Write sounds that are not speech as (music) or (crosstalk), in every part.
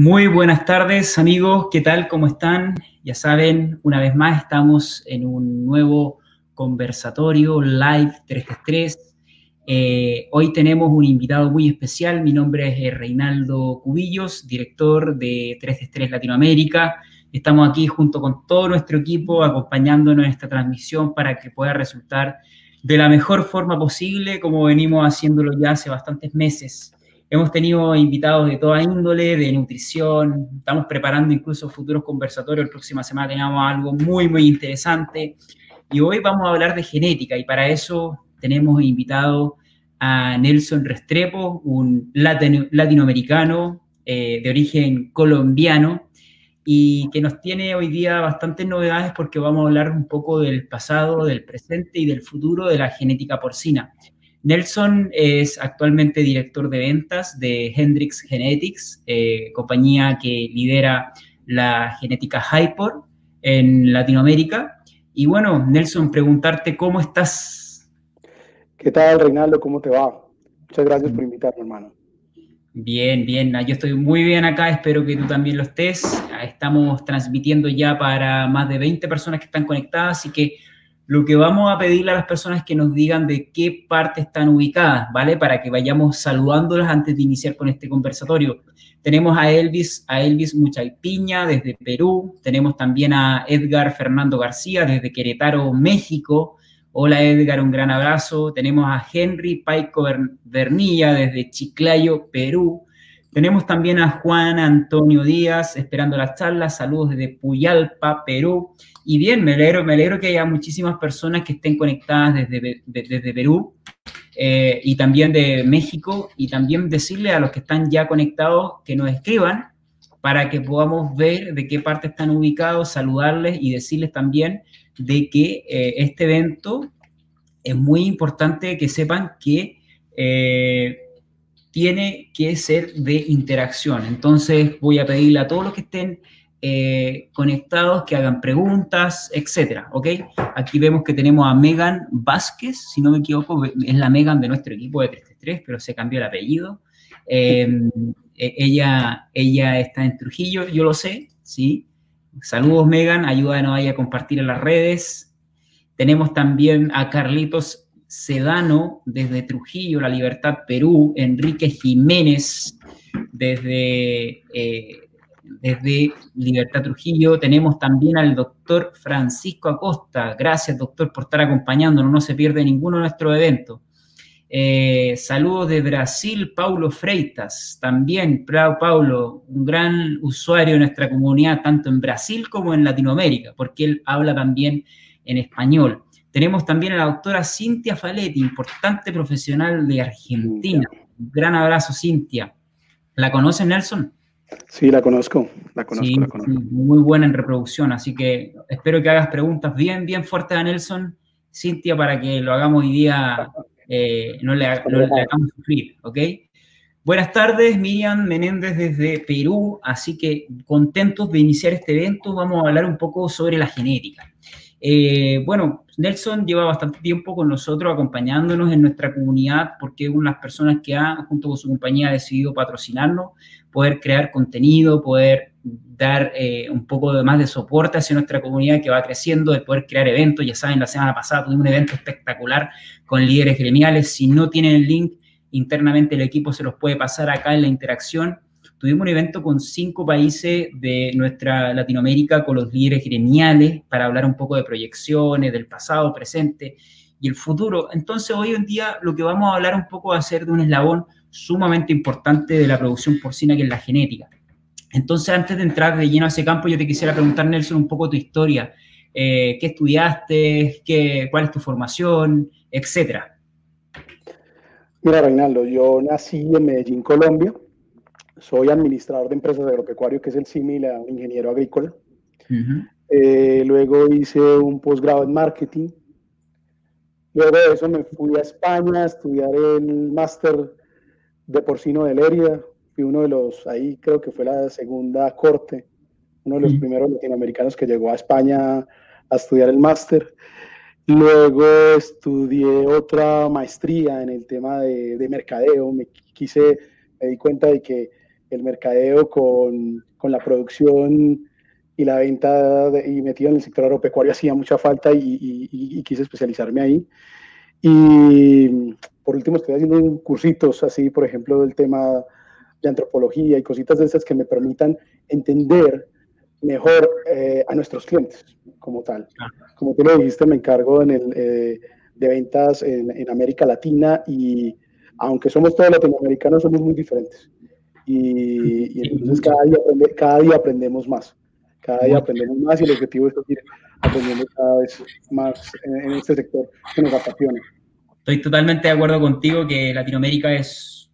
Muy buenas tardes amigos, ¿qué tal? ¿Cómo están? Ya saben, una vez más estamos en un nuevo conversatorio live 333. Eh, hoy tenemos un invitado muy especial, mi nombre es eh, Reinaldo Cubillos, director de 333 Latinoamérica. Estamos aquí junto con todo nuestro equipo acompañándonos en esta transmisión para que pueda resultar de la mejor forma posible, como venimos haciéndolo ya hace bastantes meses. Hemos tenido invitados de toda índole, de nutrición, estamos preparando incluso futuros conversatorios, la próxima semana tenemos algo muy, muy interesante. Y hoy vamos a hablar de genética y para eso tenemos invitado a Nelson Restrepo, un latinoamericano eh, de origen colombiano y que nos tiene hoy día bastantes novedades porque vamos a hablar un poco del pasado, del presente y del futuro de la genética porcina. Nelson es actualmente director de ventas de Hendrix Genetics, eh, compañía que lidera la genética Hyper en Latinoamérica. Y bueno, Nelson, preguntarte cómo estás. ¿Qué tal, Reinaldo? ¿Cómo te va? Muchas gracias por invitarme, hermano. Bien, bien. Yo estoy muy bien acá, espero que tú también lo estés. Estamos transmitiendo ya para más de 20 personas que están conectadas, así que lo que vamos a pedirle a las personas es que nos digan de qué parte están ubicadas, ¿vale? Para que vayamos saludándolas antes de iniciar con este conversatorio. Tenemos a Elvis, a Elvis Muchaypiña desde Perú, tenemos también a Edgar Fernando García desde Querétaro, México. Hola Edgar, un gran abrazo. Tenemos a Henry Paico Vernilla desde Chiclayo, Perú. Tenemos también a Juan Antonio Díaz esperando la charla. Saludos desde Puyalpa, Perú. Y bien, me alegro, me alegro que haya muchísimas personas que estén conectadas desde, desde Perú eh, y también de México y también decirle a los que están ya conectados que nos escriban para que podamos ver de qué parte están ubicados, saludarles y decirles también de que eh, este evento es muy importante que sepan que eh, tiene que ser de interacción. Entonces voy a pedirle a todos los que estén eh, conectados, que hagan preguntas, etcétera, ¿ok? Aquí vemos que tenemos a Megan Vázquez, si no me equivoco, es la Megan de nuestro equipo de 333, pero se cambió el apellido. Em, e, ella, ella está en Trujillo, yo lo sé, ¿sí? Saludos, Megan, ayúdanos ahí a compartir en las redes. Tenemos también a Carlitos Sedano desde Trujillo, La Libertad, Perú, Enrique Jiménez desde eh, desde Libertad Trujillo. Tenemos también al doctor Francisco Acosta. Gracias, doctor, por estar acompañándonos. No se pierde ninguno de nuestros eventos. Eh, saludos de Brasil, Paulo Freitas. También, Paulo, un gran usuario de nuestra comunidad, tanto en Brasil como en Latinoamérica, porque él habla también en español. Tenemos también a la doctora Cintia Faletti, importante profesional de Argentina. Un gran abrazo, Cintia. ¿La conoce Nelson? Sí, la conozco, la conozco, la conozco. muy buena en reproducción, así que espero que hagas preguntas bien, bien fuertes a Nelson, Cintia, para que lo hagamos hoy día, eh, no, le, hagamos sufrir, ¿ok? Buenas tardes, Miriam Menéndez desde Perú, así que contentos de iniciar este evento, vamos a hablar un poco sobre la genética. Eh, bueno, Nelson lleva bastante tiempo con nosotros acompañándonos en nuestra comunidad porque es una de las personas que ha, junto con su compañía, ha decidido patrocinarnos, poder crear contenido, poder dar eh, un poco más de soporte hacia nuestra comunidad que va creciendo, de poder crear eventos. Ya saben, la semana pasada tuvimos un evento espectacular con líderes gremiales. Si no tienen el link internamente, el equipo se los puede pasar acá en la interacción Tuvimos un evento con cinco países de nuestra Latinoamérica, con los líderes gremiales, para hablar un poco de proyecciones, del pasado, presente y el futuro. Entonces, hoy en día lo que vamos a hablar un poco va a ser de un eslabón sumamente importante de la producción porcina, que es la genética. Entonces, antes de entrar de lleno a ese campo, yo te quisiera preguntar, Nelson, un poco tu historia. Eh, ¿Qué estudiaste? Qué, ¿Cuál es tu formación? Etcétera. Mira, Reinaldo, yo nací en Medellín, Colombia soy administrador de empresas agropecuario, que es el símil a un ingeniero agrícola. Eh, luego hice un posgrado en marketing. Luego de eso me fui a España a estudiar el máster de porcino de Lérida. Fui uno de los, ahí creo que fue la segunda corte, uno de los primeros latinoamericanos que llegó a España a estudiar el máster. Luego estudié otra maestría en el tema de, de mercadeo. Me quise, me di cuenta de que el mercadeo con, con la producción y la venta y metido en el sector agropecuario hacía mucha falta y, y, quise especializarme ahí. Y por último estoy haciendo cursitos así, por ejemplo, del tema de antropología y cositas de esas que me permitan entender mejor eh, a nuestros clientes como tal. Como tú lo dijiste, me encargo en el, eh, de ventas en, en, América Latina y aunque somos todos latinoamericanos, somos muy diferentes. Y, entonces cada día, cada día aprendemos más. Cada día aprendemos más y el objetivo es seguir aprendiendo cada vez más en, este sector que nos apasiona. Estoy totalmente de acuerdo contigo que Latinoamérica es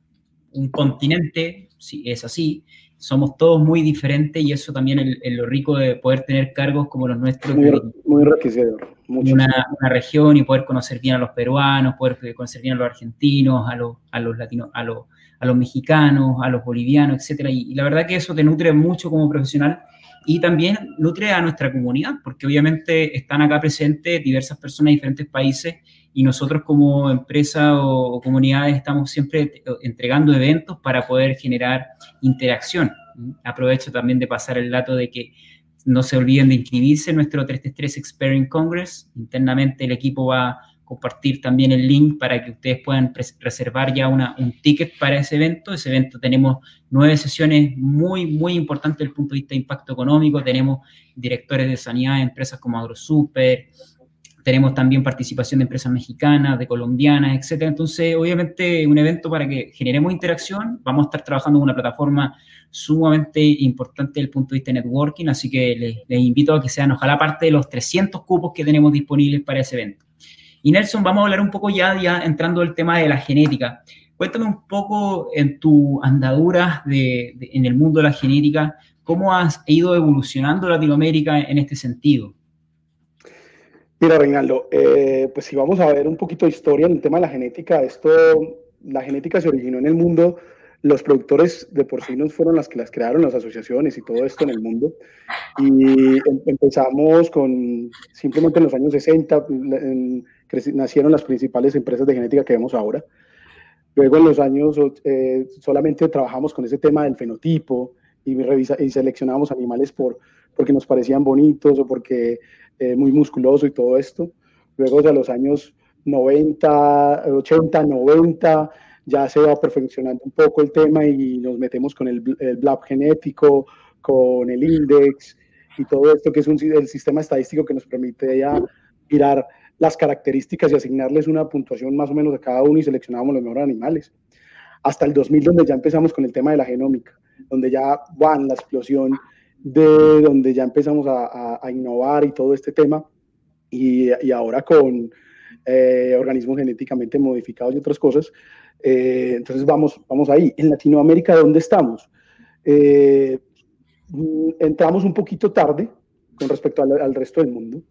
un continente, sí, es así, somos todos muy diferentes y eso también es, lo rico de poder tener cargos como los nuestros. Muy, muy enriquecedor. Una, una, región y poder conocer bien a los peruanos, poder conocer bien a los argentinos, a los, a los latinos, a los, a los mexicanos, a los bolivianos, etcétera. y la verdad que eso te nutre mucho como profesional y también nutre a nuestra comunidad, porque obviamente están acá presentes diversas personas de diferentes países y nosotros como empresa o, comunidades estamos siempre entregando eventos para poder generar interacción. Aprovecho también de pasar el dato de que no se olviden de inscribirse en nuestro 333 Experience Congress. Internamente el equipo va compartir también el link para que ustedes puedan reservar ya un ticket para ese evento. Ese evento tenemos nueve sesiones muy, muy importantes desde el punto de vista de impacto económico. Tenemos directores de sanidad de empresas como AgroSuper, tenemos también participación de empresas mexicanas, de colombianas, etcétera. Entonces, obviamente, un evento para que generemos interacción. Vamos a estar trabajando en una plataforma sumamente importante desde el punto de vista de networking, así que les, les invito a que sean, ojalá, parte de los 300 cupos que tenemos disponibles para ese evento. Y Nelson, vamos a hablar un poco ya, ya entrando al tema de la genética. Cuéntame un poco en tu andadura de, en el mundo de la genética, cómo has ido evolucionando Latinoamérica en este sentido. Mira, Reinaldo, eh, pues si vamos a ver un poquito de historia en el tema de la genética, esto, la genética se originó en el mundo, los productores de porcinos fueron las que las crearon, las asociaciones y todo esto en el mundo, y em, empezamos con simplemente en los años 60, en, nacieron las principales empresas de genética que vemos ahora. Luego en los años eh, solamente trabajamos con ese tema del fenotipo y, revisa, y seleccionábamos animales por, porque nos parecían bonitos o porque eh, muy musculoso y todo esto. Luego de los años 90, 80, 90, ya se va perfeccionando un poco el tema y nos metemos con el, el BLAB genético, con el index y todo esto que es un, el sistema estadístico que nos permite ya mirar las características y asignarles una puntuación más o menos a cada uno y seleccionábamos los mejores animales. Hasta el 2000, donde ya empezamos con el tema de la genómica, donde ya van la explosión de donde ya empezamos a, innovar y todo este tema, y, ahora con eh, organismos genéticamente modificados y otras cosas. Eh, entonces vamos, vamos ahí. En Latinoamérica, ¿dónde estamos? Eh, entramos un poquito tarde con respecto al resto del mundo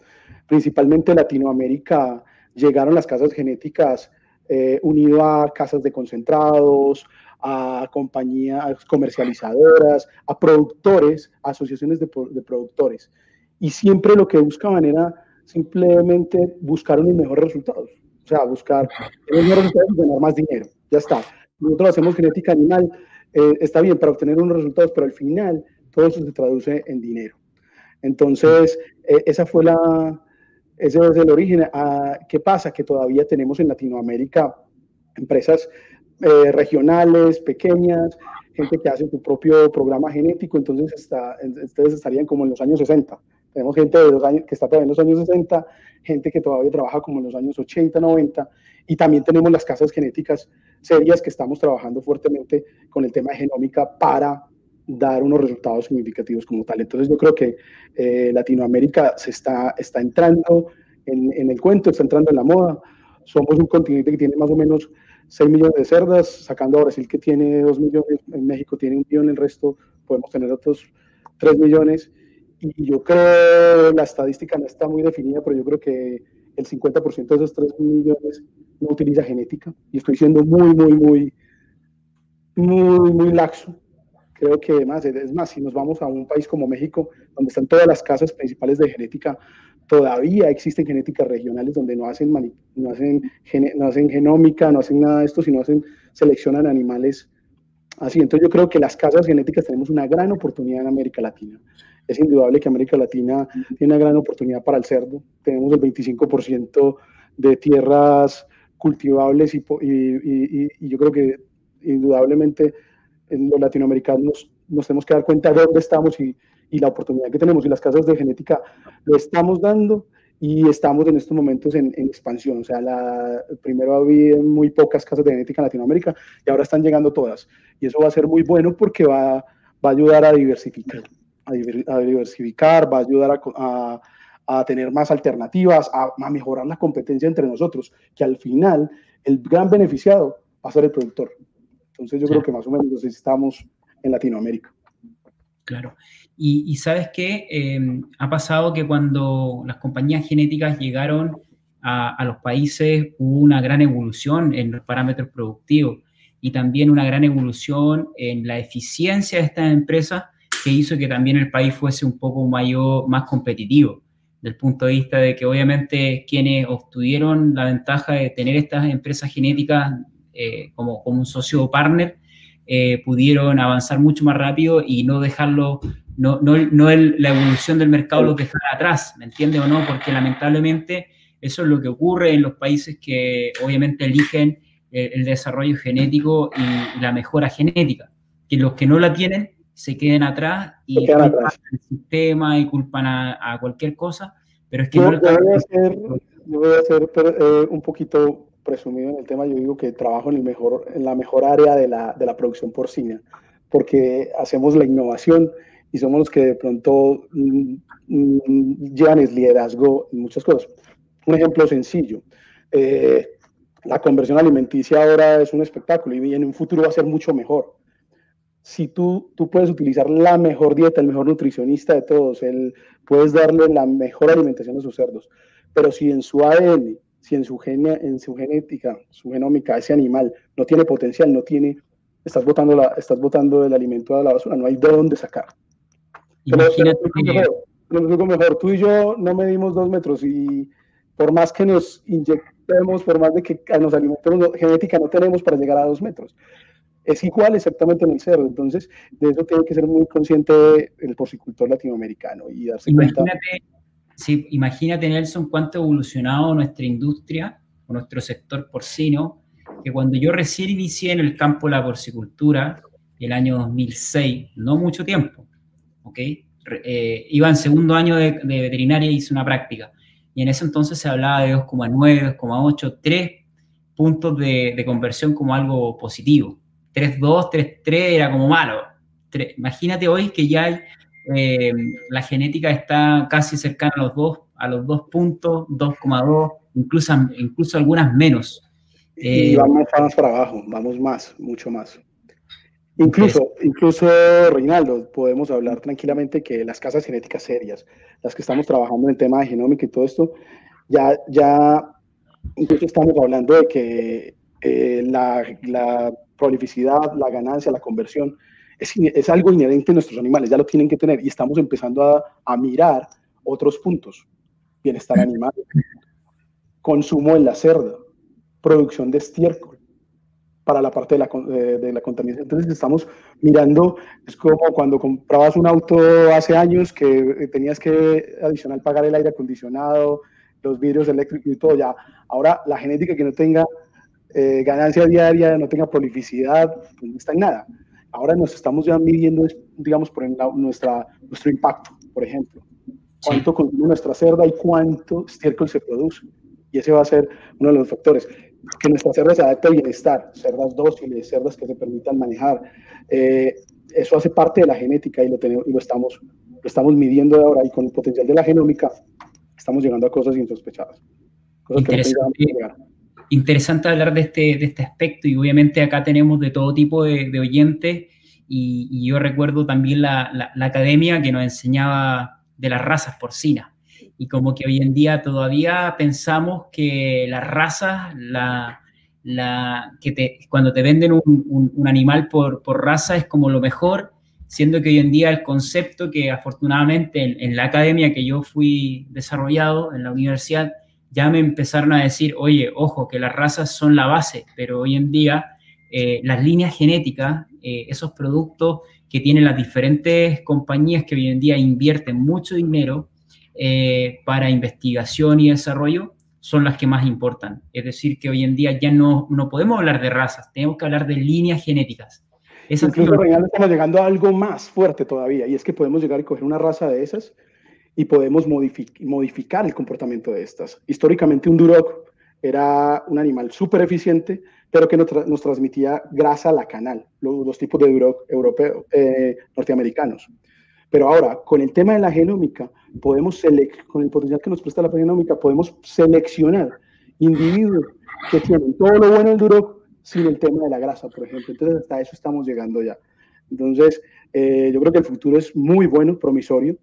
principalmente Latinoamérica, llegaron las casas genéticas eh, unido a casas de concentrados, a compañías comercializadoras, a productores, asociaciones de, productores. Y siempre lo que buscaban era simplemente buscar unos mejores resultados. O sea, buscar mejores resultados y ganar más dinero. Ya está. Nosotros hacemos genética animal, eh, está bien para obtener unos resultados, pero al final todo eso se traduce en dinero. Entonces, eh, esa fue la, ese es el origen. Ah, ¿Qué pasa? Que todavía tenemos en Latinoamérica empresas eh, regionales, pequeñas, gente que hace su propio programa genético, entonces está, ustedes estarían como en los años 60. Tenemos gente de los años, que está todavía en los años 60, gente que todavía trabaja como en los años 80, 90, y también tenemos las casas genéticas serias que estamos trabajando fuertemente con el tema de genómica para dar unos resultados significativos como tal. Entonces yo creo que eh, Latinoamérica se está, está entrando en, en, el cuento, está entrando en la moda. Somos un continente que tiene más o menos 6 millones de cerdas, sacando a Brasil que tiene 2 millones, en México tiene un millón, el resto podemos tener otros 3 millones. Y yo creo, la estadística no está muy definida, pero yo creo que el 50% de esos 3 millones no utiliza genética. Y estoy siendo muy, muy, muy, muy, muy laxo creo que además, es más, si nos vamos a un país como México, donde están todas las casas principales de genética, todavía existen genéticas regionales donde no hacen, no hacen, no hacen genómica, no hacen nada de esto, sino hacen, seleccionan animales así. Entonces yo creo que las casas genéticas tenemos una gran oportunidad en América Latina. Es indudable que América Latina tiene una gran oportunidad para el cerdo. Tenemos el 25% de tierras cultivables y, y, yo creo que indudablemente en los latinoamericanos nos tenemos que dar cuenta de dónde estamos y, y la oportunidad que tenemos. Y las casas de genética lo estamos dando y estamos en estos momentos en, expansión. O sea, la, primero había muy pocas casas de genética en Latinoamérica y ahora están llegando todas. Y eso va a ser muy bueno porque va, va a ayudar a diversificar, a, diversificar, va a ayudar a, a, tener más alternativas, a, mejorar la competencia entre nosotros, que al final el gran beneficiado va a ser el productor. Entonces yo creo que más o menos estamos en Latinoamérica. Claro. Y, sabes qué, em, ha pasado que cuando las compañías genéticas llegaron a, los países hubo una gran evolución en los parámetros productivos y también una gran evolución en la eficiencia de estas empresas que hizo que también el país fuese un poco mayor, más competitivo, del punto de vista de que obviamente quienes obtuvieron la ventaja de tener estas empresas genéticas eh, como, como un socio partner, eh, pudieron avanzar mucho más rápido y no dejarlo no, no, no el, la evolución del mercado lo dejará atrás, ¿me entiende o no? Porque lamentablemente eso es lo que ocurre en los países que obviamente eligen eh, el, desarrollo genético y, la mejora genética, que los que no la tienen se queden atrás y culpan al sistema y culpan a, cualquier cosa, pero es que yo, no... Yo voy a a eh, un poquito presumido en el tema, yo digo que trabajo en, el mejor, en la mejor área de la, de la producción porcina, porque hacemos la innovación y somos los que de pronto mm, mm, llevan el liderazgo en muchas cosas. Un ejemplo sencillo. Eh, la conversión alimenticia ahora es un espectáculo y en un futuro va a ser mucho mejor. Si tú, tú puedes utilizar la mejor dieta, el mejor nutricionista de todos, el, puedes darle la mejor alimentación a sus cerdos, pero si en su ADN, si en su, gene, en su genética, su genómica, ese animal no tiene potencial, no tiene, estás botando, la, estás botando el alimento a la basura, no hay de dónde sacar. Imagínate pero, mejor. Tú y yo no medimos dos metros y por más que nos inyectemos, por más de que nos alimentemos, genética no tenemos para llegar a dos metros. Es igual exactamente en el cerdo. Entonces, de eso tiene que ser muy consciente el porcicultor latinoamericano y darse imagínate, cuenta. Sí, imagínate, Nelson, cuánto ha evolucionado nuestra industria o nuestro sector porcino, que cuando yo recién inicié en el campo de la porcicultura, el año 2006, no mucho tiempo, ¿ok? Eh, iba en segundo año de, veterinaria y hice una práctica. Y en ese entonces se hablaba de 2,9, 2,8, 3 puntos de, conversión como algo positivo. 3,2, 3,3 era como malo. imagínate hoy que ya hay, eh, la genética está casi cercana a los dos, a los dos puntos, 2,2, incluso, incluso algunas menos. y eh, vamos más para abajo, vamos más, mucho más. Incluso, incluso, Reinaldo, podemos hablar tranquilamente que las casas genéticas serias, las que estamos trabajando en el tema de genómica y todo esto, ya, ya incluso estamos hablando de que eh, la, la, prolificidad, la ganancia, la conversión, es, es, algo inherente en nuestros animales, ya lo tienen que tener y estamos empezando a, a mirar otros puntos. Bienestar animal, consumo en la cerda, producción de estiércol para la parte de la, de, la, contaminación. Entonces estamos mirando, es como cuando comprabas un auto hace años que eh, tenías que adicional pagar el aire acondicionado, los vidrios eléctricos y todo ya. Ahora la genética que no tenga eh, ganancia diaria, no tenga prolificidad, pues no está en nada. Ahora nos estamos ya midiendo, digamos, por nuestra, nuestro impacto, por ejemplo. Cuánto consume nuestra cerda y cuánto estiércol se produce. Y ese va a ser uno de los factores que nuestra cerda se adapte al bienestar, cerdas dóciles, cerdas que se permitan manejar. Eh, eso hace parte de la genética y lo, tenemos, y lo, estamos, lo estamos midiendo ahora y con el potencial de la genómica estamos llegando a cosas insospechadas. Interesante, hablar de este, de este aspecto y obviamente acá tenemos de todo tipo de, de oyentes y, y, yo recuerdo también la, la, la academia que nos enseñaba de las razas porcinas. Y como que hoy en día todavía pensamos que las razas, la, la, que te, cuando te venden un, un, animal por, por, raza es como lo mejor, siendo que hoy en día el concepto que afortunadamente en, la academia que yo fui desarrollado en la universidad, ya me empezaron a decir, oye, ojo, que las razas son la base, pero hoy en día eh, las líneas genéticas eh, esos productos que tienen las diferentes compañías que hoy en día invierten mucho dinero eh, para investigación y desarrollo, son las que más importan. Es decir, que hoy en día ya no, no podemos hablar de razas, tenemos que hablar de líneas genéticas. Incluso, estamos llegando a algo más fuerte todavía, y es que podemos llegar y coger una raza de esas y podemos modificar el comportamiento de estas. Históricamente un Duroc era un animal súper eficiente, pero que nos, transmitía grasa a la canal, los, tipos de Duroc europeos, eh, norteamericanos. Pero ahora, con el tema de la genómica, podemos con el potencial que nos presta la genómica, podemos seleccionar individuos que tienen todo lo bueno del Duroc sin el tema de la grasa, por ejemplo. Entonces, hasta eso estamos llegando ya. Entonces, eh, yo creo que el futuro es muy bueno, promisorio.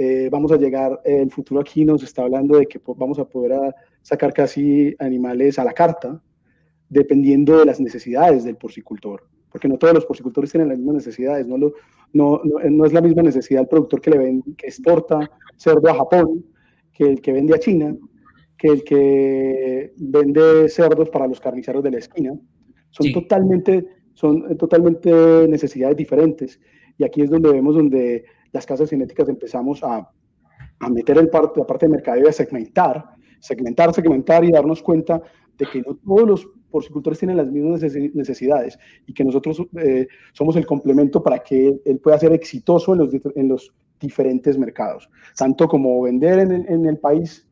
Eh, vamos a llegar, el futuro aquí nos está hablando de que vamos a poder sacar casi animales a la carta, dependiendo de las necesidades del porcicultor, porque no todos los porcicultores tienen las mismas necesidades, no, lo, no, no, es la misma necesidad el productor que, le ven, que exporta cerdo a Japón, que el que vende a China, que el que vende cerdos para los carniceros de la esquina. Son, totalmente, son totalmente necesidades diferentes. Y aquí es donde vemos donde las casas genéticas empezamos a, a meter el parte, la parte de mercadeo y a segmentar, segmentar, segmentar y darnos cuenta de que no todos los porcicultores tienen las mismas necesidades y que nosotros eh, somos el complemento para que él pueda ser exitoso en los, en los diferentes mercados, tanto como vender en, en, el país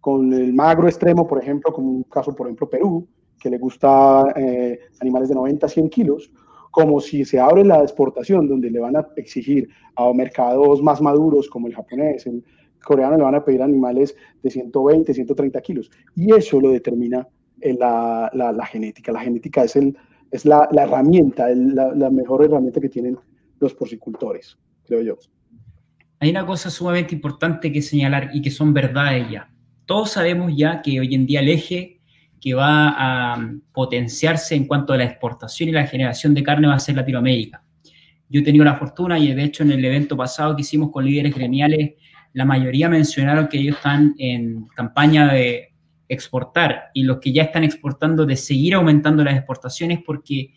con el magro extremo, por ejemplo, como un caso, por ejemplo, Perú, que le gusta eh, animales de 90 a 100 kilos, como si se abre la exportación, donde le van a exigir a mercados más maduros como el japonés, el coreano, le van a pedir animales de 120, 130 kilos. Y eso lo determina eh, la, la, genética. La genética es, el, es la, la herramienta, la, mejor herramienta que tienen los porcicultores, creo yo. Hay una cosa sumamente importante que señalar y que son verdades ya. Todos sabemos ya que hoy en día el eje que va a potenciarse en cuanto a la exportación y la generación de carne va a ser Latinoamérica. Yo he tenido la fortuna y de hecho en el evento pasado que hicimos con líderes gremiales, la mayoría mencionaron que ellos están en campaña de exportar y los que ya están exportando de seguir aumentando las exportaciones porque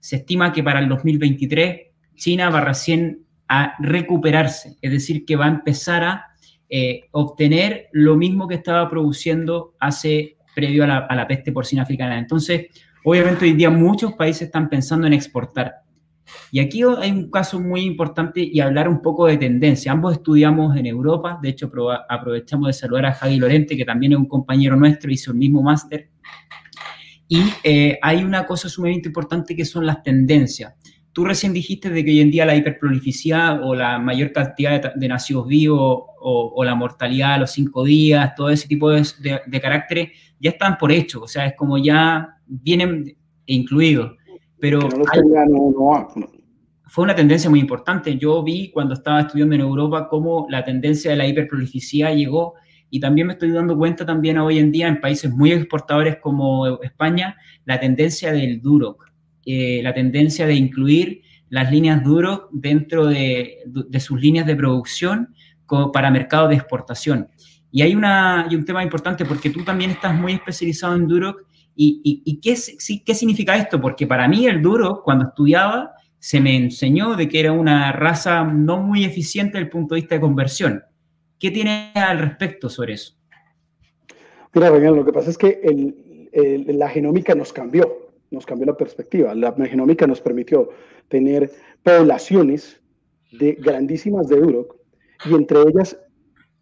se estima que para el 2023 China va recién a recuperarse, es decir, que va a empezar a eh, obtener lo mismo que estaba produciendo hace previo a la, peste porcina africana. Entonces, obviamente hoy día muchos países están pensando en exportar. Y aquí hay un caso muy importante y hablar un poco de tendencia. Ambos estudiamos en Europa, de hecho aprovechamos de saludar a Javi Lorente, que también es un compañero nuestro, hizo el mismo máster. Y eh, hay una cosa sumamente importante que son las tendencias. Tú recién dijiste de que hoy en día la hiperprolificidad o la mayor cantidad de, nacidos vivos o, la mortalidad a los cinco días, todo ese tipo de, de, caracteres ya están por hecho, o sea, es como ya vienen incluidos. Pero fue una tendencia muy importante. Yo vi cuando estaba estudiando en Europa cómo la tendencia de la hiperprolificidad llegó y también me estoy dando cuenta también hoy en día en países muy exportadores como España, la tendencia del Duroc eh, la tendencia de incluir las líneas Duroc dentro de, sus líneas de producción para mercado de exportación. Y hay, una, un tema importante porque tú también estás muy especializado en Duroc. ¿Y, qué, qué significa esto? Porque para mí el Duroc, cuando estudiaba, se me enseñó de que era una raza no muy eficiente desde el punto de vista de conversión. ¿Qué tienes al respecto sobre eso? Mira, lo que pasa es que la genómica nos cambió nos cambió la perspectiva. La genómica nos permitió tener poblaciones de grandísimas de Duroc y entre ellas,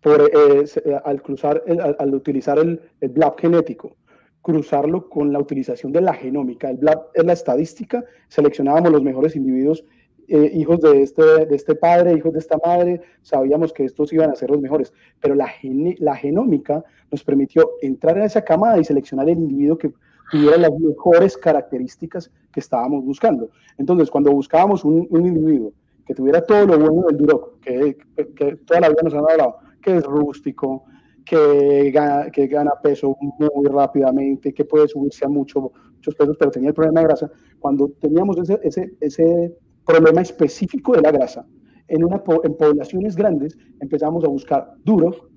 por, eh, al, cruzar, al, utilizar el, el BLAP genético, cruzarlo con la utilización de la genómica. El BLAP es la estadística, seleccionábamos los mejores individuos, eh, hijos de este, de este padre, hijos de esta madre, sabíamos que estos iban a ser los mejores, pero la, la genómica nos permitió entrar en esa camada y seleccionar el individuo que tuviera las mejores características que estábamos buscando. Entonces, cuando buscábamos un, individuo que tuviera todo lo bueno del Duroc, que, que, toda la vida nos han hablado, que es rústico, que gana, que gana peso muy rápidamente, que puede subirse a mucho, muchos pesos, pero tenía el problema de grasa. Cuando teníamos ese, ese, ese problema específico de la grasa, en, una, en poblaciones grandes empezamos a buscar Duroc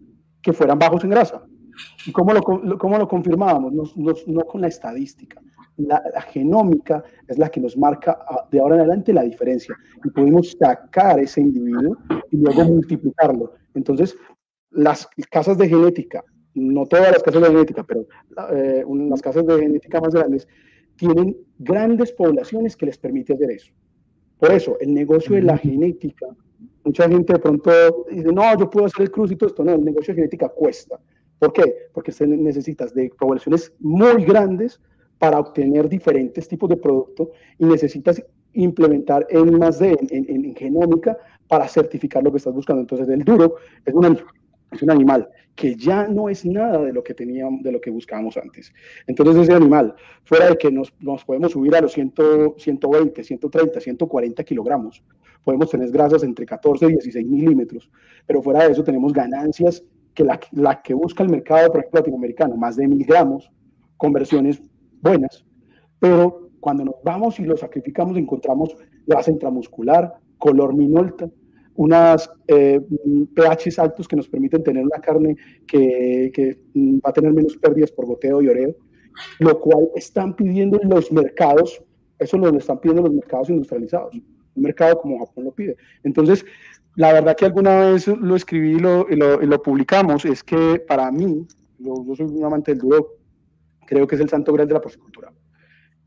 que fueran bajos en grasa. ¿Y cómo lo, cómo lo confirmábamos? No, no, con la estadística, la, genómica es la que nos marca de ahora en adelante la diferencia y podemos sacar ese individuo y luego multiplicarlo. Entonces, las casas de genética, no todas las casas de genética, pero eh, las casas de genética más grandes, tienen grandes poblaciones que les permite hacer eso. Por eso, el negocio de la genética, mucha gente de pronto dice, no, yo puedo hacer el cruce y todo esto. No, el negocio de genética cuesta. ¿Por qué? Porque necesitas de poblaciones muy grandes para obtener diferentes tipos de producto y necesitas implementar en más de en, en, genómica para certificar lo que estás buscando. Entonces, el duro es un, animal que ya no es nada de lo que teníamos, de lo que buscábamos antes. Entonces, ese animal, fuera de que nos, podemos subir a los 100, 120, 130, 140 kilogramos, podemos tener grasas entre 14 y 16 milímetros, pero fuera de eso tenemos ganancias que la, la que busca el mercado, por ejemplo, latinoamericano, más de mil gramos, conversiones buenas, pero cuando nos vamos y lo sacrificamos encontramos grasa intramuscular, color minolta, unas eh, pHs altos que nos permiten tener una carne que, que, va a tener menos pérdidas por goteo y oreo, lo cual están pidiendo los mercados, eso lo están pidiendo los mercados industrializados, un mercado como Japón lo pide. Entonces, la verdad que alguna vez lo escribí y lo, lo, publicamos, es que para mí, yo, soy un amante del duro, creo que es el santo grial de la porcicultura.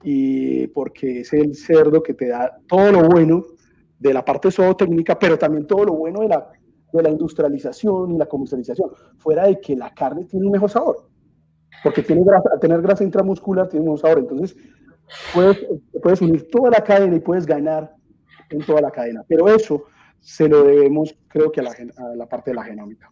Y porque es el cerdo que te da todo lo bueno de la parte zootécnica, pero también todo lo bueno de la, de la industrialización y la comercialización, fuera de que la carne tiene un mejor sabor. Porque tiene grasa, al tener grasa intramuscular tiene un mejor sabor. Entonces, puedes, puedes unir toda la cadena y puedes ganar en toda la cadena. Pero eso se lo debemos, creo que, a la, parte de la genómica.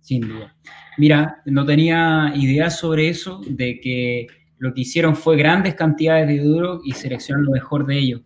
Sin duda. Mira, no tenía idea sobre eso, de que lo que hicieron fue grandes cantidades de duro y seleccionar lo mejor de ellos.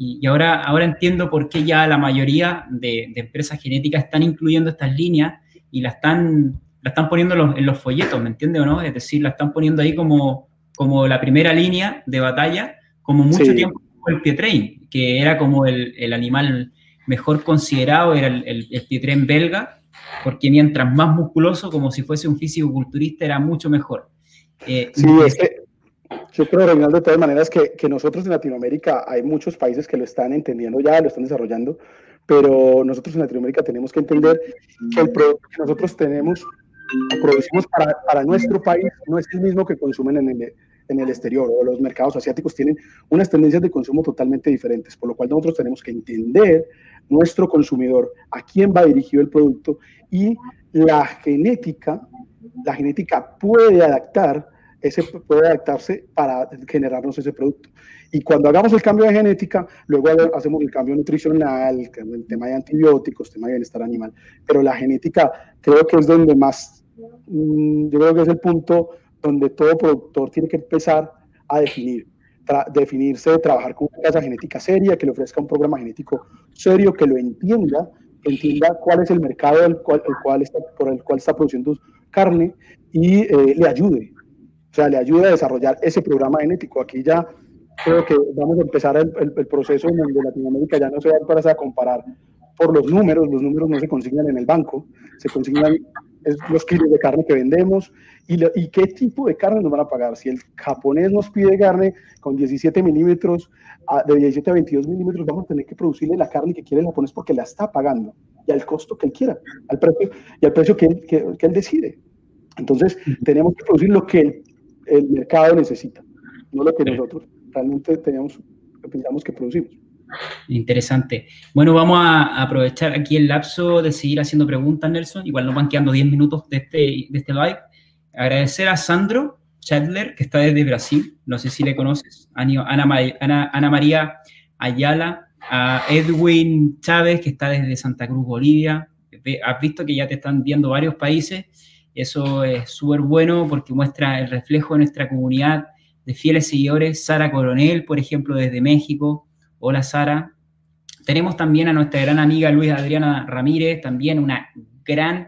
Y, ahora, ahora entiendo por qué ya la mayoría de, empresas genéticas están incluyendo estas líneas y la están, la están poniendo en los folletos, ¿me entiendes o no? Es decir, la están poniendo ahí como, como la primera línea de batalla, como mucho tiempo el Pietrain, que era como el, el animal mejor considerado, era el, el, el Pietrain belga, porque mientras más musculoso, como si fuese un físico-culturista, era mucho mejor. Eh, sí, es que yo creo, Reinaldo, de todas maneras, que, que, nosotros en Latinoamérica hay muchos países que lo están entendiendo ya, lo están desarrollando, pero nosotros en Latinoamérica tenemos que entender que el producto que nosotros tenemos producimos para, para nuestro país no es el mismo que consumen en el, en el exterior o los mercados asiáticos tienen unas tendencias de consumo totalmente diferentes, por lo cual nosotros tenemos que entender nuestro consumidor, a quién va dirigido el producto y la genética, la genética puede adaptar ese puede adaptarse para generarnos ese producto. Y cuando hagamos el cambio de genética, luego hacemos el cambio nutricional, el tema de antibióticos, el tema de bienestar animal. Pero la genética creo que es donde más, mm, yo creo que es el punto donde todo productor tiene que empezar a definir, definirse, trabajar con una casa genética seria, que le ofrezca un programa genético serio, que lo entienda, que entienda cuál es el mercado el está, por el cual está produciendo carne y eh, le ayude, o sea, le ayude a desarrollar ese programa genético. Aquí ya creo que vamos a empezar el, el, proceso en donde Latinoamérica ya no se va a comparar por los números, los números no se consignan en el banco, se consignan los kilos de carne que vendemos y, y, qué tipo de carne nos van a pagar. Si el japonés nos pide carne con 17 milímetros, de 17 a 22 milímetros, vamos a tener que producirle la carne que quiere el japonés porque la está pagando y al costo que él quiera, al precio, y al precio que él, que, que él decide. Entonces, tenemos que producir lo que el, el mercado necesita, no lo que nosotros realmente tenemos, pensamos que producimos. Interesante. Bueno, vamos a aprovechar aquí el lapso de seguir haciendo preguntas, Nelson. Igual nos van quedando 10 minutos de este, de este live. Agradecer a Sandro Chadler, que está desde Brasil. No sé si le conoces. Ana, Ana, Ana María Ayala. A Edwin Chávez, que está desde Santa Cruz, Bolivia. Has visto que ya te están viendo varios países. Eso es súper bueno porque muestra el reflejo de nuestra comunidad de fieles seguidores. Sara Coronel, por ejemplo, desde México. Hola Sara. Tenemos también a nuestra gran amiga Luis Adriana Ramírez, también una gran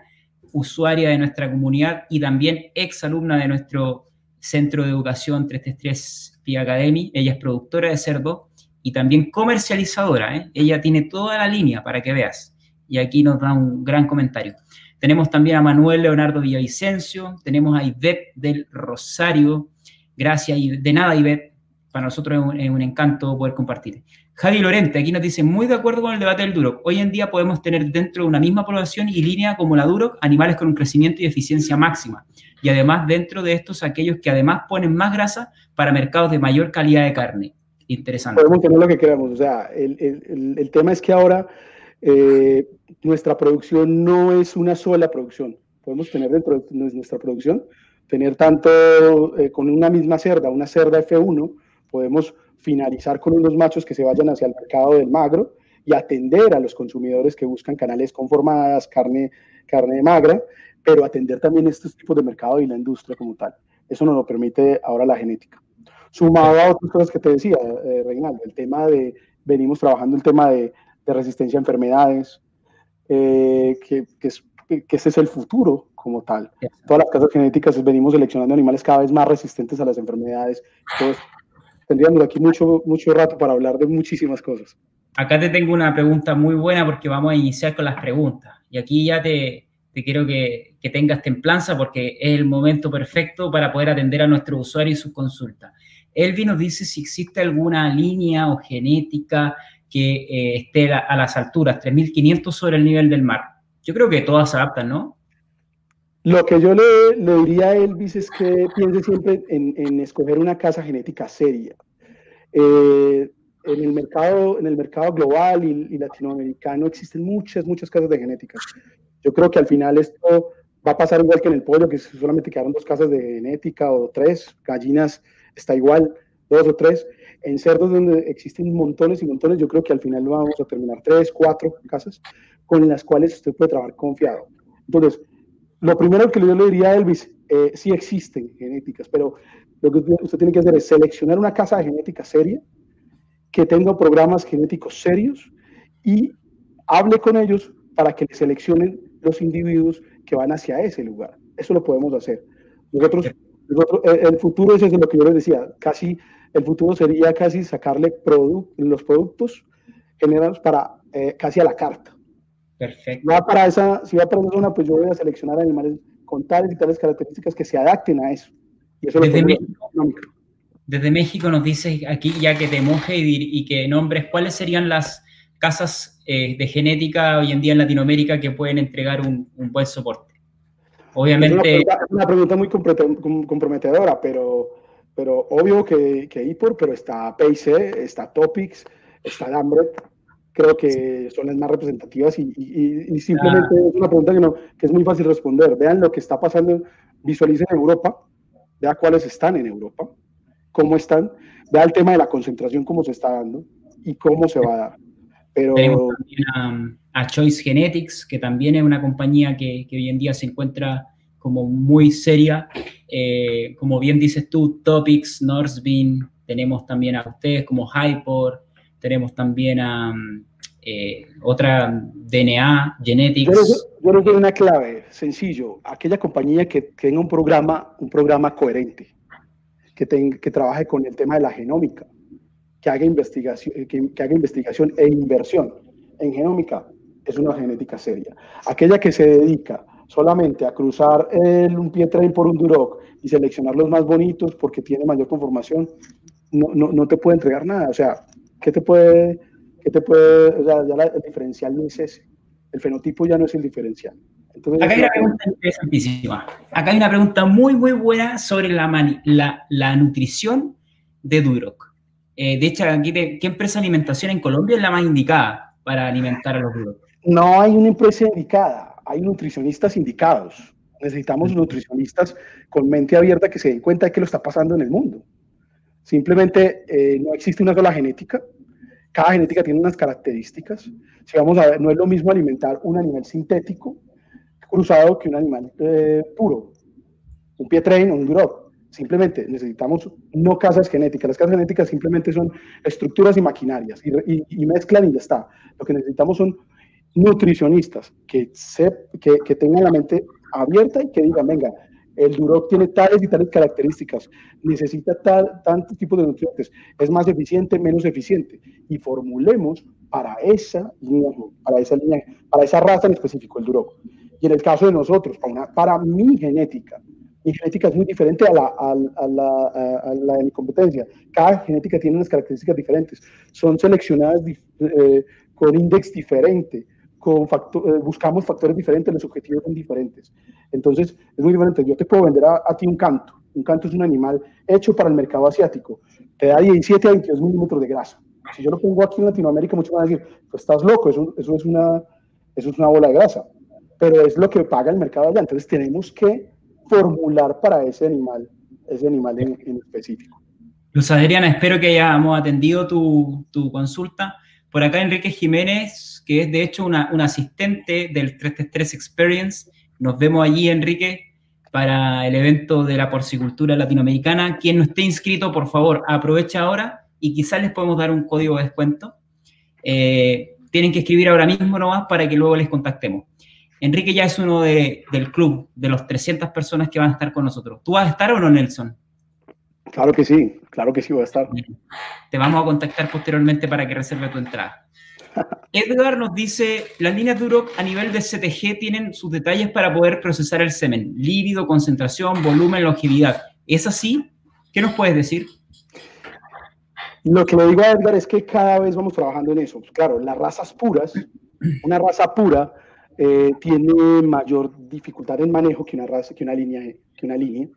usuaria de nuestra comunidad y también ex alumna de nuestro Centro de Educación 333 Pia Academy. Ella es productora de cerdo y también comercializadora. ¿eh? Ella tiene toda la línea para que veas. Y aquí nos da un gran comentario. Tenemos también a Manuel Leonardo Villavicencio, tenemos a Ivette del Rosario. Gracias, de nada, Ivette para nosotros es un, encanto poder compartir. Javi Lorente, aquí nos dice, muy de acuerdo con el debate del Duroc. Hoy en día podemos tener dentro de una misma población y línea como la Duroc animales con un crecimiento y eficiencia máxima. Y además dentro de estos aquellos que además ponen más grasa para mercados de mayor calidad de carne. Interesante. Podemos tener lo que queramos. O sea, el, tema es que ahora eh, nuestra producción no es una sola producción. Podemos tener dentro de nuestra producción, tener tanto eh, con una misma cerda, una cerda F1, podemos finalizar con unos machos que se vayan hacia el mercado del magro y atender a los consumidores que buscan canales conformadas, carne, carne magra, pero atender también estos tipos de mercado y la industria como tal. Eso nos lo permite ahora la genética. Sumado a otras cosas que te decía, eh, Reinaldo, el tema de, venimos trabajando el tema de, resistencia a enfermedades, eh, que, que, ese es el futuro como tal. Todas las casas genéticas venimos seleccionando animales cada vez más resistentes a las enfermedades. Entonces, tendríamos aquí mucho, mucho rato para hablar de muchísimas cosas. Acá te tengo una pregunta muy buena porque vamos a iniciar con las preguntas. Y aquí ya te, te quiero que, que, tengas templanza porque es el momento perfecto para poder atender a nuestro usuario y sus consultas. Elvi nos dice si existe alguna línea o genética que eh, esté a, las alturas, 3.500 sobre el nivel del mar. Yo creo que todas se adaptan, ¿no? Lo que yo le, le, diría a Elvis es que piense siempre en, escoger una casa genética seria. Eh, en, el mercado, en el mercado global y, latinoamericano existen muchas, muchas casas de genética. Yo creo que al final esto va a pasar igual que en el pollo, que solamente quedaron dos casas de genética o tres, gallinas está igual, dos o tres. En cerdos donde existen montones y montones, yo creo que al final vamos a terminar tres, cuatro casas con las cuales usted puede trabajar confiado. Entonces, lo primero que yo le diría a Elvis, eh, sí existen genéticas, pero lo que usted tiene que hacer es seleccionar una casa de genética seria, que tenga programas genéticos serios y hable con ellos para que le seleccionen los individuos que van hacia ese lugar. Eso lo podemos hacer. Nosotros, eh, el futuro es lo que yo les decía, casi el futuro sería casi sacarle los productos generados para eh, casi a la carta. Perfecto. para esa, si va para esa zona, pues yo voy a seleccionar animales con tales y tales características que se adapten a eso. Y eso desde, México, desde México nos dice aquí, ya que te moje y, que nombres, ¿cuáles serían las casas eh, de genética hoy en día en Latinoamérica que pueden entregar un, buen soporte? Obviamente... Es una pregunta, muy comprometedora, pero, pero obvio que, que IPOR, pero está PIC, está Topics, está Lambret, creo que son las más representativas y, simplemente ah. es una pregunta que, no, que es muy fácil responder. Vean lo que está pasando, visualicen Europa, vean cuáles están en Europa, cómo están, vean el tema de la concentración, cómo se está dando y cómo se va a dar. Pero... Tenemos también a, Choice Genetics, que también es una compañía que, que hoy en día se encuentra como muy seria. Eh, como bien dices tú, Topics, Northbeam, tenemos también a ustedes como Hypor, tenemos también a eh, otra DNA, Genetics. Yo les, doy una clave, sencillo. Aquella compañía que tenga un programa, un programa coherente, que, que trabaje con el tema de la genómica, que haga, investigación, que, haga investigación e inversión en genómica, es una genética seria. Aquella que se dedica solamente a cruzar el, un pie train por un duroc y seleccionar los más bonitos porque tiene mayor conformación, no, no, no te puede entregar nada. O sea, ¿qué te puede, qué te puede, o sea, ya el diferencial no es ese. El fenotipo ya no es el diferencial. Acá hay una pregunta interesantísima. Acá hay una pregunta muy, muy buena sobre la, la, la nutrición de Duroc. Eh, de hecho, aquí ¿qué empresa de alimentación en Colombia es la más indicada para alimentar a los Duroc? No hay una empresa indicada, hay nutricionistas indicados. Necesitamos nutricionistas con mente abierta que se den cuenta de qué lo está pasando en el mundo. Simplemente eh, no existe una sola genética. Cada genética tiene unas características. Si vamos a ver, no es lo mismo alimentar un animal sintético cruzado que un animal eh, puro. Un pie train o un duroc. Simplemente necesitamos no casas genéticas. Las casas genéticas simplemente son estructuras y maquinarias y, mezclan y ya está. Lo que necesitamos son nutricionistas que, se, que, que tengan la mente abierta y que digan, venga, el Duroc tiene tales y tales características, necesita tal, tantos tipos de nutrientes, es más eficiente, menos eficiente, y formulemos para esa línea, para esa línea, para esa raza en específico, el Duroc. Y en el caso de nosotros, para, para mi genética, Mi genética es muy diferente a la, a, la, a la, de mi competencia. Cada genética tiene unas características diferentes. Son seleccionadas eh, con índice diferente, con factor, buscamos factores diferentes, los objetivos son diferentes. Entonces, es muy diferente. Yo te puedo vender a, a ti un canto. Un canto es un animal hecho para el mercado asiático. Te da 17 a 22 milímetros de grasa si yo lo pongo aquí en Latinoamérica, muchos van a decir, pues estás loco, eso, eso, es una, eso es una bola de grasa. Pero es lo que paga el mercado allá. Entonces tenemos que formular para ese animal, ese animal en, específico. Luz Adriana, espero que hayamos atendido tu, tu, consulta. Por acá Enrique Jiménez, que es de hecho un asistente del 333 Experience. Nos vemos allí, Enrique, para el evento de la porcicultura latinoamericana. Quien no esté inscrito, por favor, aprovecha ahora y quizás les podemos dar un código de descuento. Eh, tienen que escribir ahora mismo nomás para que luego les contactemos. Enrique ya es uno de, del club, de los 300 personas que van a estar con nosotros. ¿Tú vas a estar o no, Nelson? Claro que sí, claro que sí voy a estar. Te vamos a contactar posteriormente para que reserve tu entrada. (laughs) Edgar nos dice, las líneas Duroc a nivel de CTG tienen sus detalles para poder procesar el semen, lívido, concentración, volumen, longevidad. ¿Es así? ¿Qué nos puedes decir? Lo que le digo a Edgar es que cada vez vamos trabajando en eso. Claro, las razas puras, (clears throat) una raza pura eh, tiene mayor dificultad en manejo que una raza, que una línea, que una línea,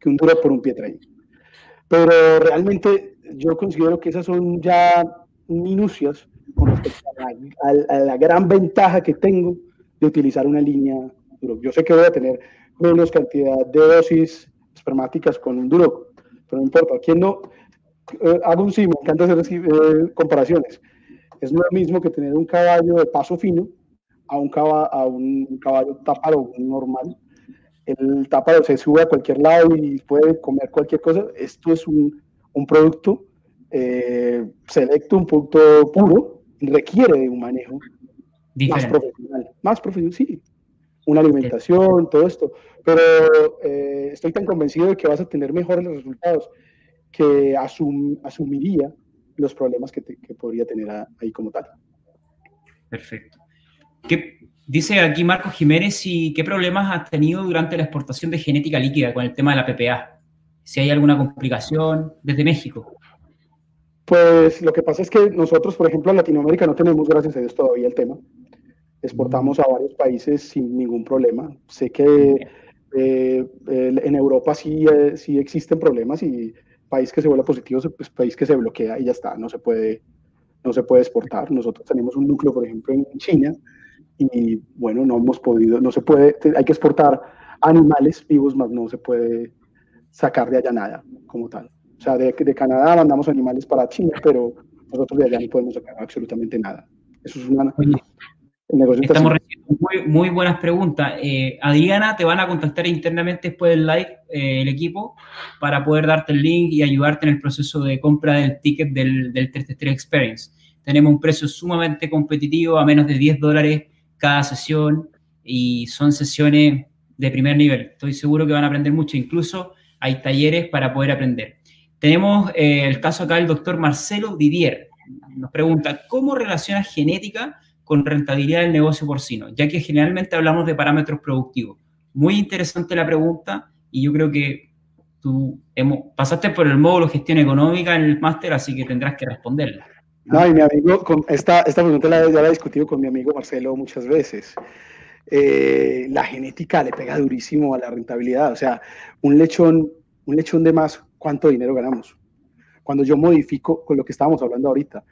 que un duro por un pie traído. Pero realmente yo considero que esas son ya minucias con respecto a la, gran ventaja que tengo de utilizar una línea duro. Yo sé que voy a tener menos cantidad de dosis espermáticas con un duro, pero no importa. ¿Quién no? Eh, hago un sí, me encanta hacer eh, comparaciones. Es lo mismo que tener un caballo de paso fino a un, caballo, a un caballo táparo normal. El táparo se sube a cualquier lado y puede comer cualquier cosa. Esto es un, un producto eh, selecto, un producto puro, requiere de un manejo más profesional. Más profesional, sí. Una alimentación, todo esto. Pero estoy tan convencido de que vas a tener mejores resultados que asumiría los problemas que, podría tener ahí como tal. Perfecto. ¿Qué, dice aquí Marco Jiménez, y qué problemas has tenido durante la exportación de genética líquida con el tema de la PPA? Si hay alguna complicación desde México. Pues lo que pasa es que nosotros, por ejemplo, en Latinoamérica no tenemos, gracias a Dios, todavía el tema. Exportamos a varios países sin ningún problema. Sé que eh, en Europa sí, eh, sí existen problemas y país que se vuelva positivo, pues país que se bloquea y ya está, no se puede, no se puede exportar. Nosotros tenemos un núcleo, por ejemplo, en China y bueno, no hemos podido, no se puede, hay que exportar animales vivos, más no se puede sacar de allá nada como tal. O sea, de, de Canadá mandamos animales para China, pero nosotros de allá no podemos sacar absolutamente nada. Eso es una, Estamos recibiendo muy, buenas preguntas. Eh, Adriana, te van a contactar internamente después del live eh, el equipo para poder darte el link y ayudarte en el proceso de compra del ticket del, del 333 Experience. Tenemos un precio sumamente competitivo, a menos de 10 dólares cada sesión y son sesiones de primer nivel. Estoy seguro que van a aprender mucho, incluso hay talleres para poder aprender. Tenemos eh, el caso acá del doctor Marcelo Didier. Nos pregunta, ¿cómo relaciona genética con rentabilidad del negocio porcino, ya que generalmente hablamos de parámetros productivos. Muy interesante la pregunta y yo creo que tú hemos, pasaste por el módulo gestión económica en el máster, así que tendrás que responderla. No, y mi amigo, con esta, esta pregunta la, ya la he discutido con mi amigo Marcelo muchas veces. Eh, la genética le pega durísimo a la rentabilidad. O sea, un lechón, un lechón de más, ¿cuánto dinero ganamos? Cuando yo modifico con lo que estábamos hablando ahorita,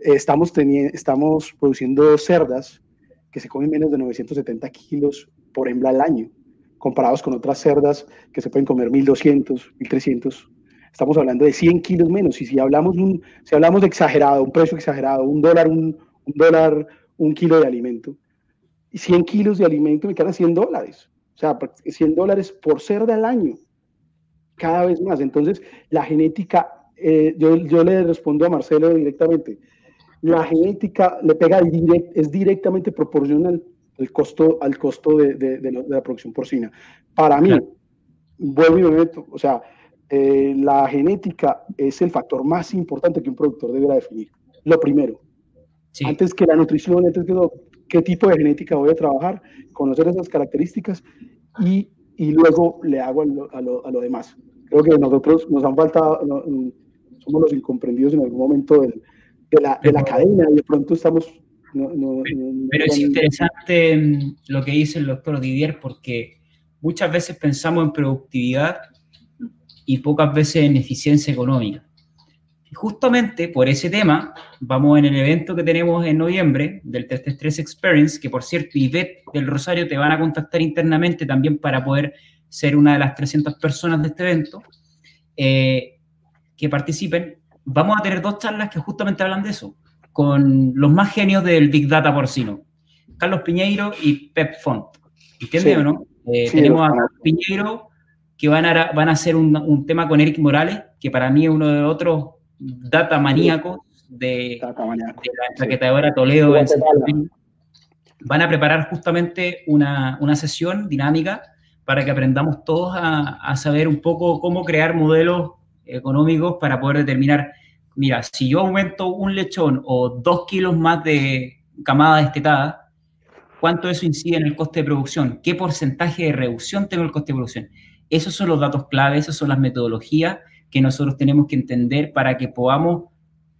estamos, estamos produciendo cerdas que se comen menos de 970 kilos por hembra al año, comparados con otras cerdas que se pueden comer 1200, 1300. Estamos hablando de 100 kilos menos. Y si hablamos, un, si hablamos de exagerado, un precio exagerado, un dólar, un, dólar, un kilo de alimento, y 100 kilos de alimento me quedan 100 dólares. O sea, 100 dólares por cerda al año, cada vez más. Entonces, la genética, eh, yo, yo le respondo a Marcelo directamente, la genética le pega es directamente proporcional al costo, al costo de, la producción porcina. Para mí, vuelvo y me meto, o sea, eh, la genética es el factor más importante que un productor deberá definir. Lo primero. Antes que la nutrición, antes que qué tipo de genética voy a trabajar, conocer esas características y y luego le hago a lo, a lo, demás. Creo que nosotros nos han faltado, somos los incomprendidos en algún momento de, la, de la cadena y de pronto estamos... pero es interesante mm, lo que dice el doctor Didier porque muchas veces pensamos en productividad y pocas veces en eficiencia económica. Y justamente por ese tema, vamos en el evento que tenemos en noviembre del 333 Experience, que por cierto, Ivette del Rosario te van a contactar internamente también para poder ser una de las 300 personas de este evento eh, que participen. Vamos a tener dos charlas que justamente hablan de eso, con los más genios del Big Data porcino, Carlos Piñeiro y Pep Font. ¿Entiendes o no? Eh, tenemos a Piñeiro, que van a, van a hacer un, un, tema con Eric Morales, que para mí es uno de los otros data maníacos de, la empaquetadora Toledo. van a preparar justamente una, una, sesión dinámica para que aprendamos todos a, a, saber un poco cómo crear modelos económicos para poder determinar, mira, si yo aumento un lechón o dos kilos más de camada destetada, ¿cuánto eso incide en el coste de producción? ¿Qué porcentaje de reducción tengo el coste de producción? Esos son los datos clave, esas son las metodologías que nosotros tenemos que entender para que podamos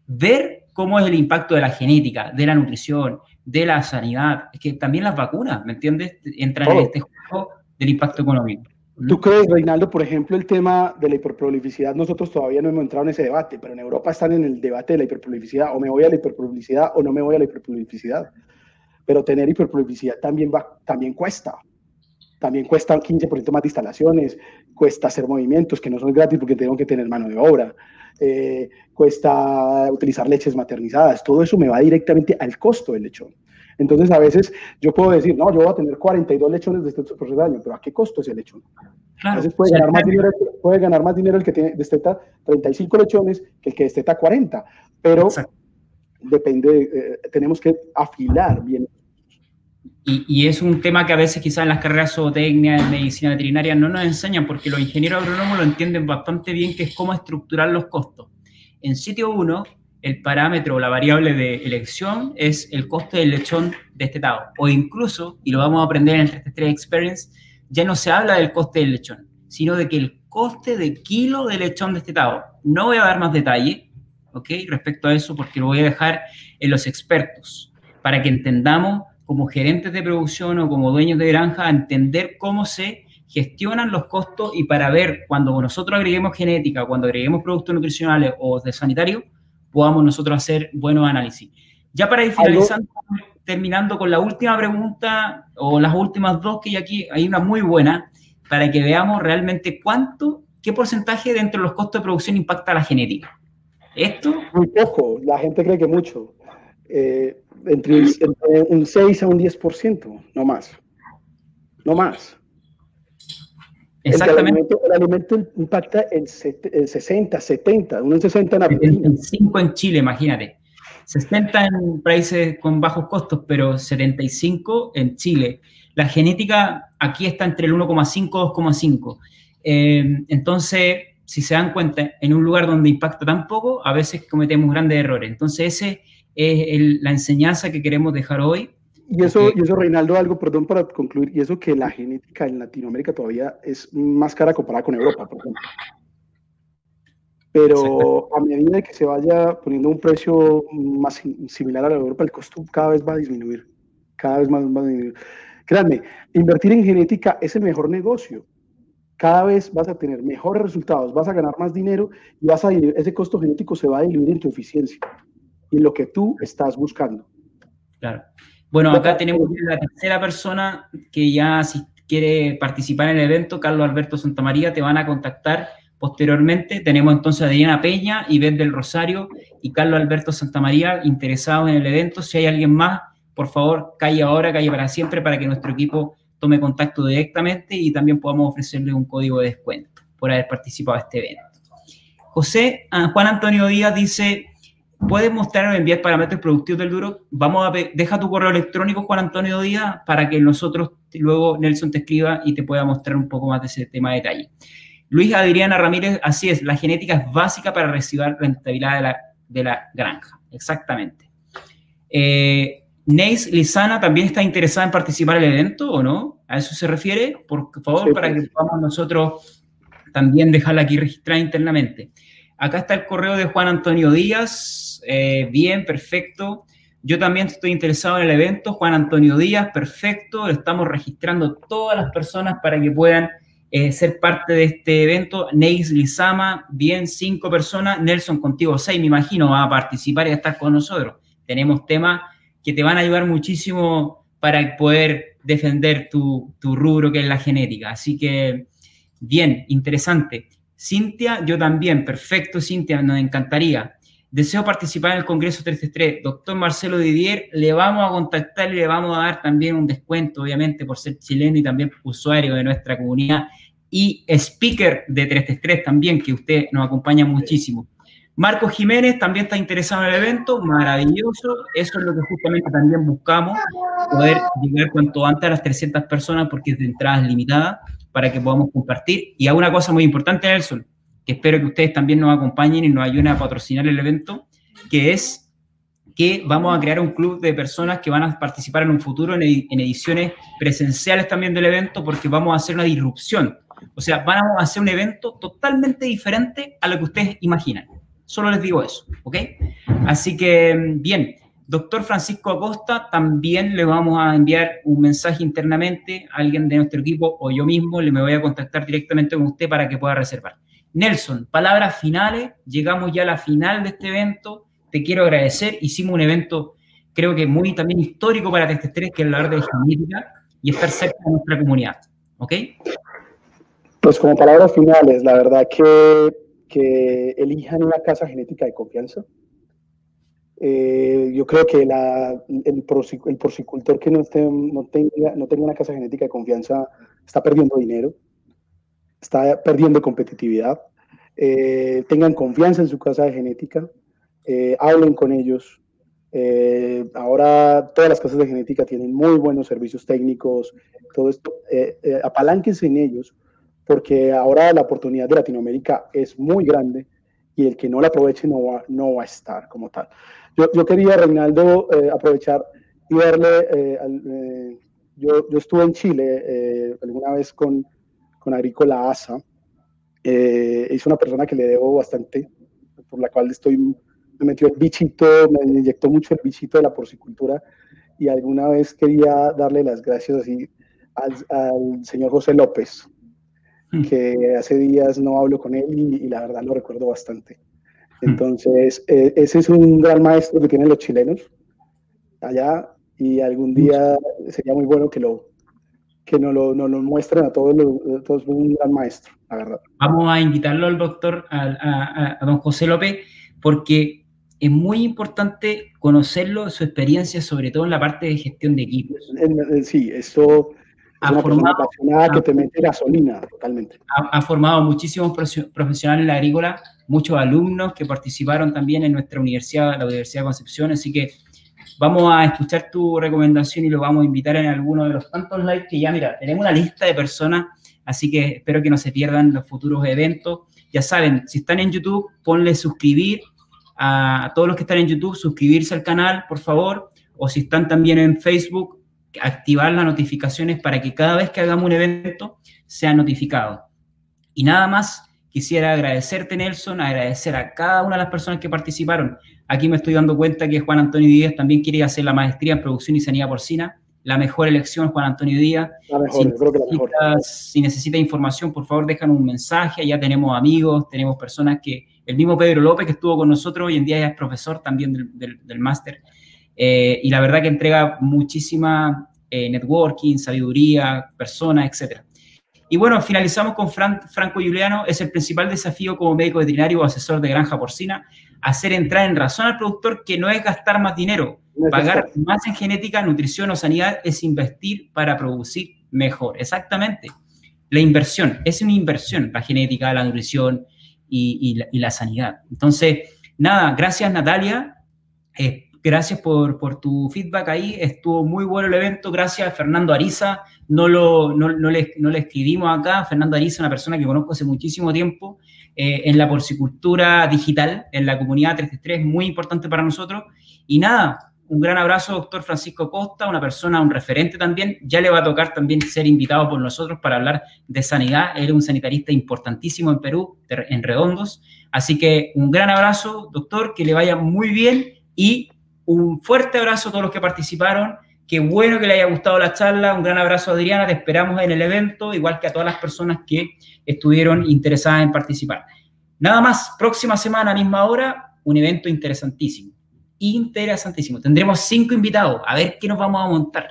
ver cómo es el impacto de la genética, de la nutrición, de la sanidad, es que también las vacunas, ¿me entiendes? Entran en este juego del impacto económico. ¿Tú crees, Reinaldo, por ejemplo, el tema de la hiperprolificidad? Nosotros todavía no hemos entrado en ese debate, pero en Europa están en el debate de la hiperprolificidad, o me voy a la hiperprolificidad o no me voy a la hiperprolificidad. Pero tener hiperprolificidad también, va, también cuesta también cuesta 15% más de instalaciones, cuesta hacer movimientos que no son gratis porque tengo que tener mano de obra, eh, cuesta utilizar leches maternizadas, todo eso me va directamente al costo del lechón. Entonces, a veces yo puedo decir, no, yo voy a tener 42 lechones de este por año, pero ¿a qué costo es el lechón? a veces puede ganar, más dinero, puede ganar más dinero el que tiene, desteta 35 lechones que el que desteta 40, pero depende, eh, tenemos que afilar bien y, es un tema que a veces quizás en las carreras zootecnia, en medicina veterinaria, no nos enseñan porque los ingenieros agrónomos lo entienden bastante bien, que es cómo estructurar los costos. En sitio 1, el parámetro o la variable de elección es el coste del lechón destetado. O incluso, y lo vamos a aprender en el 333 Experience, ya no se habla del coste del lechón, sino de que el coste de kilo de lechón destetado. No voy a dar más detalle, ¿ok? Respecto a eso, porque lo voy a dejar en los expertos, para que entendamos como gerentes de producción o como dueños de granja a entender cómo se gestionan los costos y para ver cuando nosotros agreguemos genética, cuando agreguemos productos nutricionales o de sanitario, podamos nosotros hacer buenos análisis. Ya para ir finalizando, terminando con la última pregunta o las últimas dos que hay aquí, hay una muy buena para que veamos realmente cuánto, qué porcentaje dentro de los costos de producción impacta la genética. ¿Esto? Muy poco, la gente cree que mucho. Eh, entre, un 6 a un 10%, no más. No más. Exactamente. El alimento, impacta en 60, 70, un 60 en Argentina. 75 en Chile, imagínate. 60 en países con bajos costos, pero 75 en Chile. La genética aquí está entre el 1,5 y 2,5. Eh, entonces, si se dan cuenta, en un lugar donde impacta tan poco, a veces cometemos grandes errores. Entonces, ese es la enseñanza que queremos dejar hoy. Y eso, y eso, Reinaldo, algo, perdón para concluir, y eso que la genética en Latinoamérica todavía es más cara comparada con Europa, por ejemplo. Pero a medida que se vaya poniendo un precio más similar a la Europa, el costo cada vez va a disminuir. Cada vez más va a disminuir. Créanme, invertir en genética es el mejor negocio. Cada vez vas a tener mejores resultados, vas a ganar más dinero y vas a ese costo genético se va a diluir en tu eficiencia y lo que tú estás buscando. Claro. Bueno, acá tenemos la tercera persona que ya si quiere participar en el evento, Carlos Alberto Santamaría, te van a contactar posteriormente. Tenemos entonces a Diana Peña, y Beth del Rosario y Carlos Alberto Santamaría interesados en el evento. Si hay alguien más, por favor, calle ahora, calle para siempre, para que nuestro equipo tome contacto directamente y también podamos ofrecerle un código de descuento por haber participado en este evento. José, ah, Juan Antonio Díaz dice, puedes mostrar o enviar parámetros productivos del duro. Vamos a deja tu correo electrónico, Juan Antonio Díaz, para que nosotros luego Nelson te escriba y te pueda mostrar un poco más de ese tema de detalle. Luis Adriana Ramírez, así es, la genética es básica para recibir rentabilidad de la, de la granja, exactamente. Eh, Neis Lizana también está interesada en participar en el evento o no? ¿A eso se refiere? Por favor, para que podamos nosotros también dejarla aquí registrada internamente. Acá está el correo de Juan Antonio Díaz. Eh, bien, perfecto. Yo también estoy interesado en el evento. Juan Antonio Díaz, perfecto. Estamos registrando todas las personas para que puedan eh, ser parte de este evento. Neis Lizama, bien, cinco personas. Nelson, contigo seis, me imagino, va a participar y a estar con nosotros. Tenemos temas que te van a ayudar muchísimo para poder defender tu, tu rubro, que es la genética. Así que, bien, interesante. Cintia, yo también, perfecto, Cintia, nos encantaría. Deseo participar en el Congreso 333. Doctor Marcelo Didier, le vamos a contactar y le vamos a dar también un descuento, obviamente, por ser chileno y también usuario de nuestra comunidad y speaker de 333 también, que usted nos acompaña muchísimo. Marco Jiménez también está interesado en el evento, maravilloso. Eso es lo que justamente también buscamos, poder llegar cuanto antes a las 300 personas porque es de entradas limitadas para que podamos compartir. Y hay una cosa muy importante, Nelson, que espero que ustedes también nos acompañen y nos ayuden a patrocinar el evento, que es que vamos a crear un club de personas que van a participar en un futuro en, ediciones presenciales también del evento, porque vamos a hacer una disrupción. O sea, vamos a hacer un evento totalmente diferente a lo que ustedes imaginan. Solo les digo eso, ¿ok? Así que, bien, doctor Francisco Acosta, también le vamos a enviar un mensaje internamente, a alguien de nuestro equipo o yo mismo, le me voy a contactar directamente con usted para que pueda reservar. Nelson, palabras finales, llegamos ya a la final de este evento, te quiero agradecer, hicimos un evento creo que muy también histórico para este 3 que es la arte de genética y estar cerca de nuestra comunidad, ¿ok? Pues como palabras finales, la verdad que, que elijan una casa genética de confianza. Eh, yo creo que el, porcicultor que no, tenga, una casa genética de confianza está perdiendo dinero está perdiendo competitividad. Eh, tengan confianza en su casa de genética, eh, hablen con ellos. Eh, ahora todas las casas de genética tienen muy buenos servicios técnicos, todo esto, apalánquense en ellos, porque ahora la oportunidad de Latinoamérica es muy grande y el que no la aproveche no va, no va a estar como tal. Yo, yo quería, Reinaldo, aprovechar y verle, yo, yo, estuve en Chile alguna vez con, con Agrícola ASA. Eh, es una persona que le debo bastante, por la cual estoy, me metió el bichito, me inyectó mucho el bichito de la porcicultura y alguna vez quería darle las gracias así al, señor José López, hmm. que hace días no hablo con él y, la verdad lo recuerdo bastante. Hmm. Entonces, eh, ese es un gran maestro que tienen los chilenos allá y algún día sería muy bueno que lo, que nos lo, nos lo muestren a todos los, todos un gran maestro, la verdad. Vamos a invitarlo al doctor, a, a, don José López, porque es muy importante conocerlo, su experiencia, sobre todo en la parte de gestión de equipos. Sí, eso ha una formado, que te mete gasolina totalmente. Ha, ha, formado muchísimos profesionales en la agrícola, muchos alumnos que participaron también en nuestra universidad, la Universidad de Concepción, así que Vamos a escuchar tu recomendación y lo vamos a invitar en alguno de los tantos lives que ya, mira, tenemos una lista de personas, así que espero que no se pierdan los futuros eventos. Ya saben, si están en YouTube, ponle suscribir a, todos los que están en YouTube, suscribirse al canal, por favor, o si están también en Facebook, activar las notificaciones para que cada vez que hagamos un evento sea notificado. Y nada más, quisiera agradecerte, Nelson, agradecer a cada una de las personas que participaron. Aquí me estoy dando cuenta que Juan Antonio Díaz también quiere hacer la maestría en producción y sanidad porcina. La mejor elección, Juan Antonio Díaz. La mejor, si, creo que la mejor. si necesita información, por favor, déjanos un mensaje. Ya tenemos amigos, tenemos personas que. El mismo Pedro López, que estuvo con nosotros, hoy en día es profesor también del, del, máster. Eh, y la verdad que entrega muchísima eh, networking, sabiduría, personas, etcétera. Y bueno, finalizamos con Franco Juliano. Es el principal desafío como médico veterinario o asesor de granja porcina, hacer entrar en razón al productor que no es gastar más dinero. Pagar más en genética, nutrición o sanidad es invertir para producir mejor. Exactamente. La inversión, es una inversión, la genética, la nutrición y, la, sanidad. Entonces, nada, gracias Natalia. Eh, gracias por, por, tu feedback ahí. Estuvo muy bueno el evento. Gracias Fernando Ariza no, lo, no, le, no le escribimos acá. Fernando Ariza, una persona que conozco hace muchísimo tiempo eh, en la porcicultura digital, en la comunidad 333, muy importante para nosotros. Y nada, un gran abrazo, doctor Francisco Costa, una persona, un referente también. Ya le va a tocar también ser invitado por nosotros para hablar de sanidad. Él es un sanitarista importantísimo en Perú, en Redondos. Así que un gran abrazo, doctor, que le vaya muy bien y un fuerte abrazo a todos los que participaron. Qué bueno que le haya gustado la charla. Un gran abrazo, Adriana. Te esperamos en el evento, igual que a todas las personas que estuvieron interesadas en participar. Nada más, próxima semana, misma hora, un evento interesantísimo interesantísimo. Tendremos cinco invitados. A ver qué nos vamos a montar.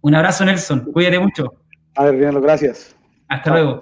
Un abrazo, Nelson. Cuídate mucho. A ver, bien, gracias. Hasta luego.